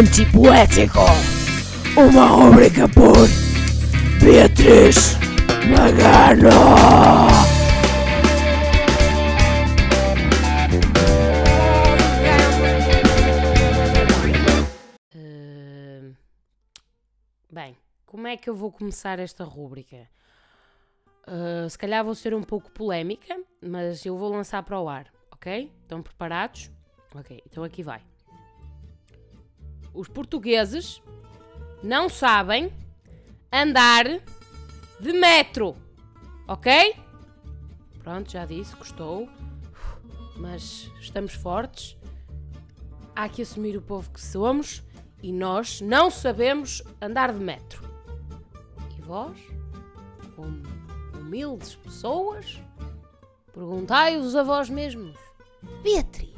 Antipoético. Uma rubrica por Beatriz Magano. Bem, como é que eu vou começar esta rúbrica? Uh, se calhar vou ser um pouco polémica, mas eu vou lançar para o ar, ok? Estão preparados? Ok, então aqui vai. Os portugueses não sabem andar de metro, ok? Pronto, já disse, gostou. Mas estamos fortes. Há que assumir o povo que somos e nós não sabemos andar de metro. E vós, como humildes pessoas, perguntai-vos a vós mesmos: Beatriz,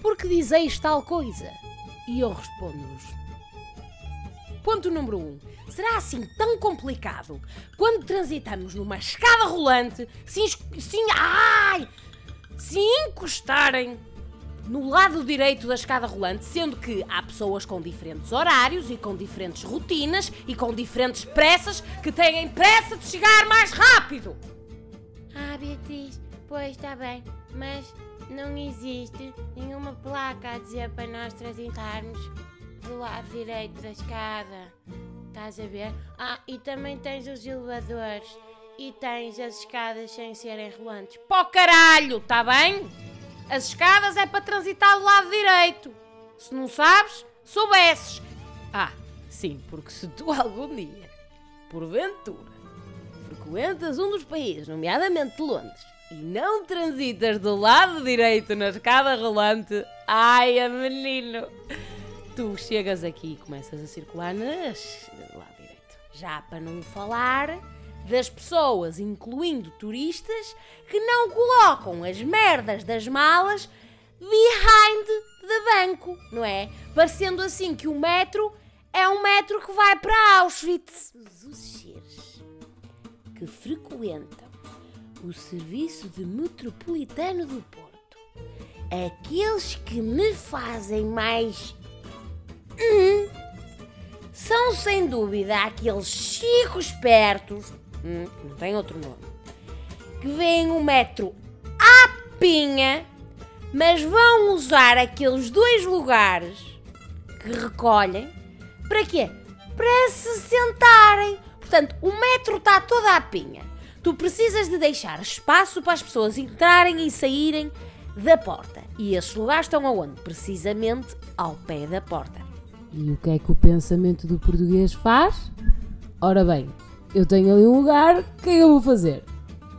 por que dizeis tal coisa? E eu respondo-vos: Ponto número 1. Um, será assim tão complicado quando transitamos numa escada rolante se, se, ai, se encostarem no lado direito da escada rolante, sendo que há pessoas com diferentes horários e com diferentes rotinas e com diferentes pressas que têm pressa de chegar mais rápido. Ah, Beatriz, pois está bem, mas não existe nenhuma placa a dizer para nós transitarmos do lado direito da escada. Estás a ver? Ah, e também tens os elevadores e tens as escadas sem serem rolantes. Pó caralho, tá bem? As escadas é para transitar do lado direito. Se não sabes, soubesses. Ah, sim, porque se tu algum dia, porventura, frequentas um dos países, nomeadamente Londres, e não transitas do lado direito na escada rolante, ai, menino, tu chegas aqui e começas a circular nas do lado direito. Já para não falar das pessoas, incluindo turistas, que não colocam as merdas das malas behind the banco, não é? Parecendo assim que o metro é um metro que vai para Auschwitz. Os seres que frequentam o serviço de metropolitano do Porto, aqueles que me fazem mais. Hum, são sem dúvida aqueles chicos espertos hum, não tem outro nome, que veem o metro à pinha, mas vão usar aqueles dois lugares que recolhem para quê? Para se sentarem. Portanto, o metro está toda à pinha. Tu precisas de deixar espaço para as pessoas entrarem e saírem da porta. E esses lugares estão aonde? Precisamente ao pé da porta. E o que é que o pensamento do português faz? Ora bem, eu tenho ali um lugar, o que é eu vou fazer?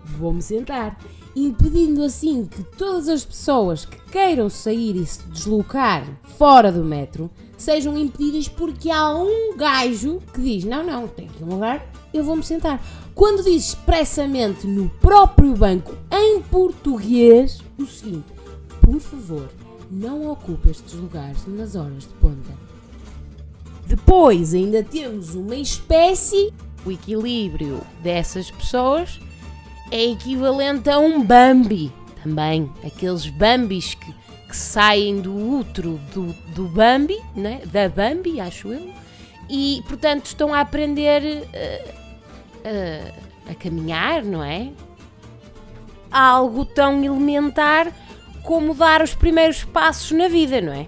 Vou-me sentar, impedindo assim que todas as pessoas que queiram sair e se deslocar fora do metro sejam impedidas porque há um gajo que diz: Não, não, tem aqui um lugar, eu vou-me sentar. Quando diz expressamente no próprio banco, em português, o seguinte: Por favor, não ocupe estes lugares nas horas de ponta. Depois ainda temos uma espécie o equilíbrio dessas pessoas é equivalente a um Bambi também. Aqueles Bambis que, que saem do útero do, do Bambi, né? da Bambi, acho eu, e portanto estão a aprender uh, uh, a caminhar, não é? Algo tão elementar como dar os primeiros passos na vida, não é?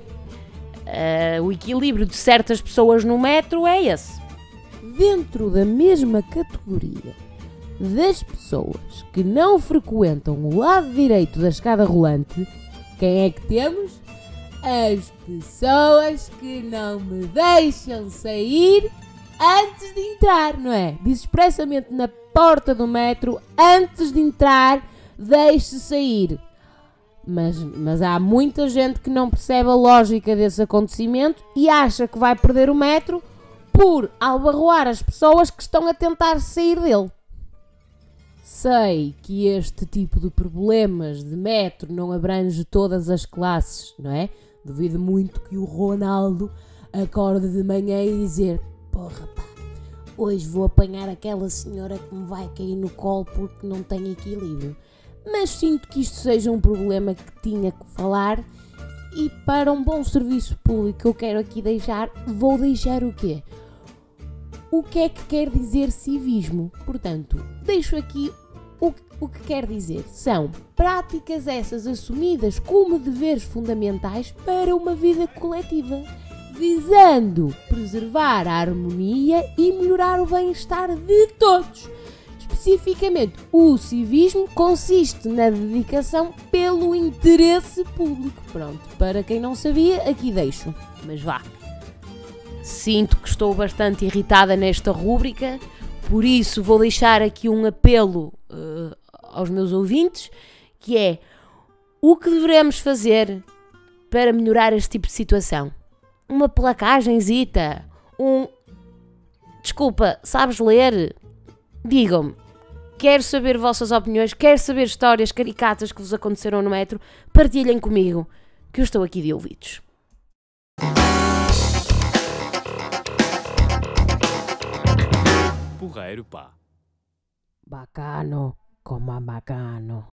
Uh, o equilíbrio de certas pessoas no metro é esse dentro da mesma categoria das pessoas que não frequentam o lado direito da escada rolante, quem é que temos? As pessoas que não me deixam sair antes de entrar, não é? Diz expressamente na porta do metro, antes de entrar, deixe sair. Mas, mas há muita gente que não percebe a lógica desse acontecimento e acha que vai perder o metro por albarroar as pessoas que estão a tentar sair dele. Sei que este tipo de problemas de metro não abrange todas as classes, não é? Duvido muito que o Ronaldo acorde de manhã e dizer: Porra, pá, hoje vou apanhar aquela senhora que me vai cair no colo porque não tem equilíbrio. Mas sinto que isto seja um problema que tinha que falar E para um bom serviço público eu quero aqui deixar, vou deixar o quê? O que é que quer dizer civismo? Portanto, deixo aqui o, o que quer dizer. São práticas essas assumidas como deveres fundamentais para uma vida coletiva, visando preservar a harmonia e melhorar o bem-estar de todos. Especificamente, o civismo consiste na dedicação pelo interesse público. Pronto, para quem não sabia, aqui deixo. Mas vá. Sinto que estou bastante irritada nesta rúbrica, por isso vou deixar aqui um apelo uh, aos meus ouvintes, que é o que devemos fazer para melhorar este tipo de situação? Uma placagenzita? Um... Desculpa, sabes ler? Digam-me. Quero saber vossas opiniões, quero saber histórias caricatas que vos aconteceram no metro. Partilhem comigo, que eu estou aqui de ouvidos. Porreiro, pá. Bacano, como bacano.